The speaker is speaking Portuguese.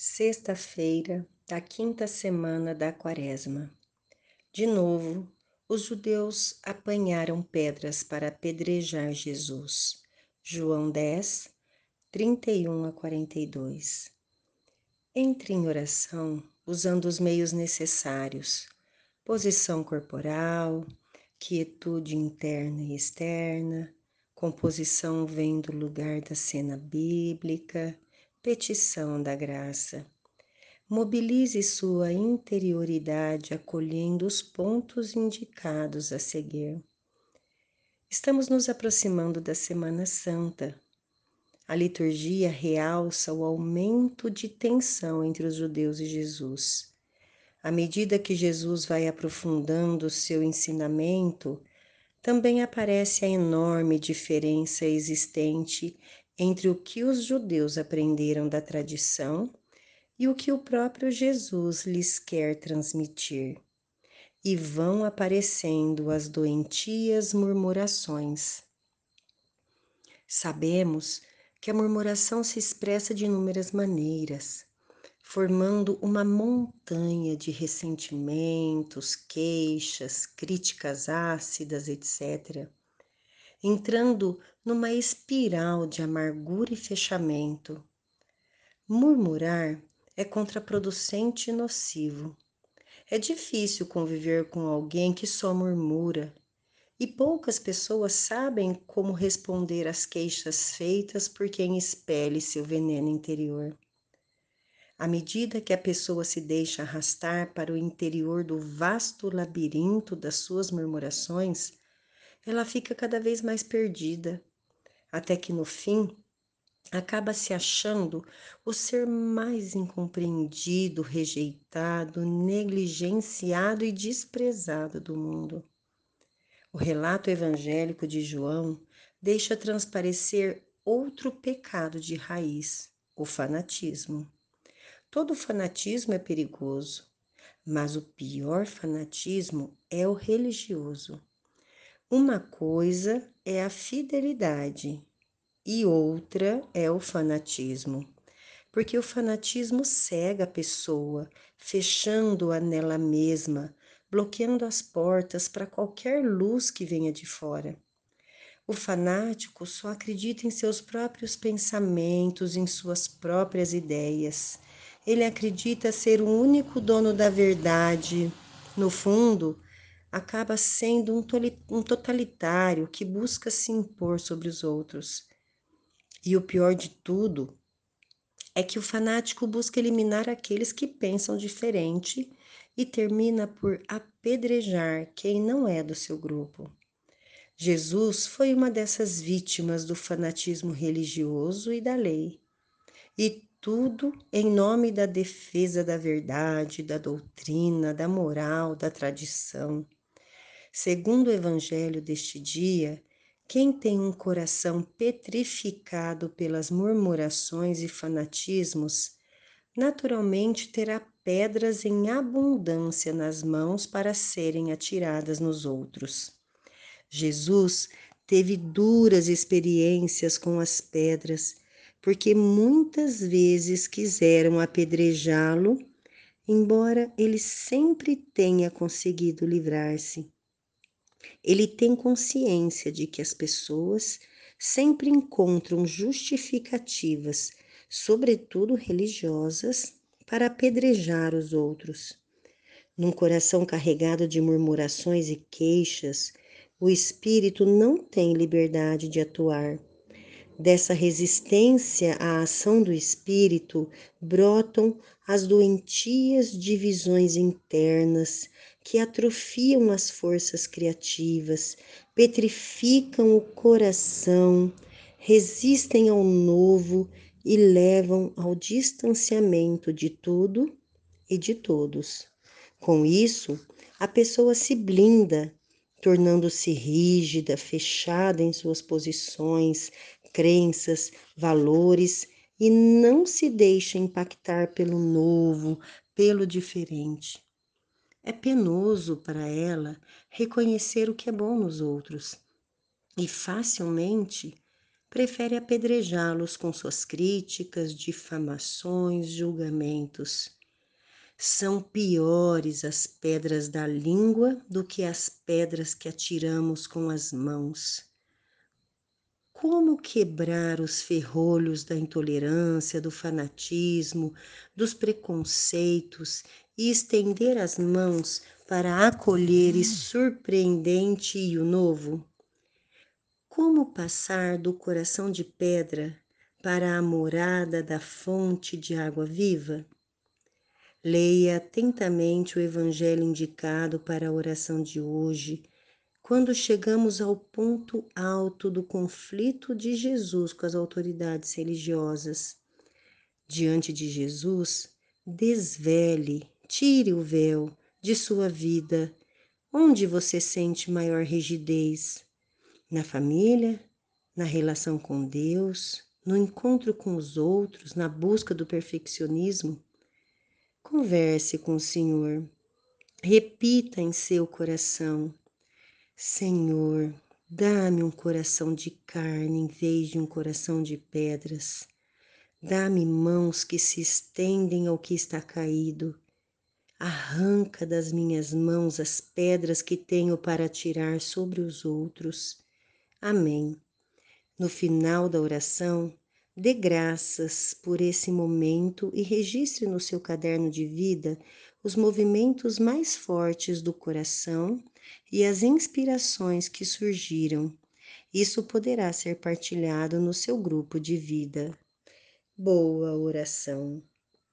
Sexta-feira da quinta semana da Quaresma. De novo, os judeus apanharam pedras para apedrejar Jesus. João 10, 31 a 42. Entre em oração usando os meios necessários: posição corporal, quietude interna e externa, composição vem do lugar da cena bíblica petição da graça. Mobilize sua interioridade acolhendo os pontos indicados a seguir. Estamos nos aproximando da Semana Santa. A liturgia realça o aumento de tensão entre os judeus e Jesus. À medida que Jesus vai aprofundando seu ensinamento, também aparece a enorme diferença existente entre o que os judeus aprenderam da tradição e o que o próprio Jesus lhes quer transmitir. E vão aparecendo as doentias murmurações. Sabemos que a murmuração se expressa de inúmeras maneiras, formando uma montanha de ressentimentos, queixas, críticas ácidas, etc entrando numa espiral de amargura e fechamento. Murmurar é contraproducente e nocivo. É difícil conviver com alguém que só murmura, e poucas pessoas sabem como responder às queixas feitas por quem expele seu veneno interior. À medida que a pessoa se deixa arrastar para o interior do vasto labirinto das suas murmurações, ela fica cada vez mais perdida, até que no fim acaba se achando o ser mais incompreendido, rejeitado, negligenciado e desprezado do mundo. O relato evangélico de João deixa transparecer outro pecado de raiz, o fanatismo. Todo fanatismo é perigoso, mas o pior fanatismo é o religioso. Uma coisa é a fidelidade e outra é o fanatismo, porque o fanatismo cega a pessoa, fechando-a nela mesma, bloqueando as portas para qualquer luz que venha de fora. O fanático só acredita em seus próprios pensamentos, em suas próprias ideias. Ele acredita ser o único dono da verdade. No fundo, acaba sendo um totalitário que busca se impor sobre os outros. E o pior de tudo é que o fanático busca eliminar aqueles que pensam diferente e termina por apedrejar quem não é do seu grupo. Jesus foi uma dessas vítimas do fanatismo religioso e da lei. E tudo em nome da defesa da verdade, da doutrina, da moral, da tradição. Segundo o evangelho deste dia, quem tem um coração petrificado pelas murmurações e fanatismos, naturalmente terá pedras em abundância nas mãos para serem atiradas nos outros. Jesus teve duras experiências com as pedras, porque muitas vezes quiseram apedrejá-lo, embora ele sempre tenha conseguido livrar-se. Ele tem consciência de que as pessoas sempre encontram justificativas, sobretudo religiosas, para apedrejar os outros. Num coração carregado de murmurações e queixas, o espírito não tem liberdade de atuar. Dessa resistência à ação do espírito brotam as doentias divisões internas, que atrofiam as forças criativas, petrificam o coração, resistem ao novo e levam ao distanciamento de tudo e de todos. Com isso, a pessoa se blinda, tornando-se rígida, fechada em suas posições, crenças, valores e não se deixa impactar pelo novo, pelo diferente. É penoso para ela reconhecer o que é bom nos outros e facilmente prefere apedrejá-los com suas críticas, difamações, julgamentos. São piores as pedras da língua do que as pedras que atiramos com as mãos. Como quebrar os ferrolhos da intolerância, do fanatismo, dos preconceitos e estender as mãos para acolher e surpreendente e o novo? Como passar do coração de pedra para a morada da fonte de água viva? Leia atentamente o evangelho indicado para a oração de hoje, quando chegamos ao ponto alto do conflito de Jesus com as autoridades religiosas. Diante de Jesus, desvele, tire o véu de sua vida. Onde você sente maior rigidez? Na família, na relação com Deus, no encontro com os outros, na busca do perfeccionismo? Converse com o Senhor. Repita em seu coração: Senhor, dá-me um coração de carne em vez de um coração de pedras. Dá-me mãos que se estendem ao que está caído. Arranca das minhas mãos as pedras que tenho para tirar sobre os outros. Amém. No final da oração, Dê graças por esse momento e registre no seu caderno de vida os movimentos mais fortes do coração e as inspirações que surgiram. Isso poderá ser partilhado no seu grupo de vida. Boa oração.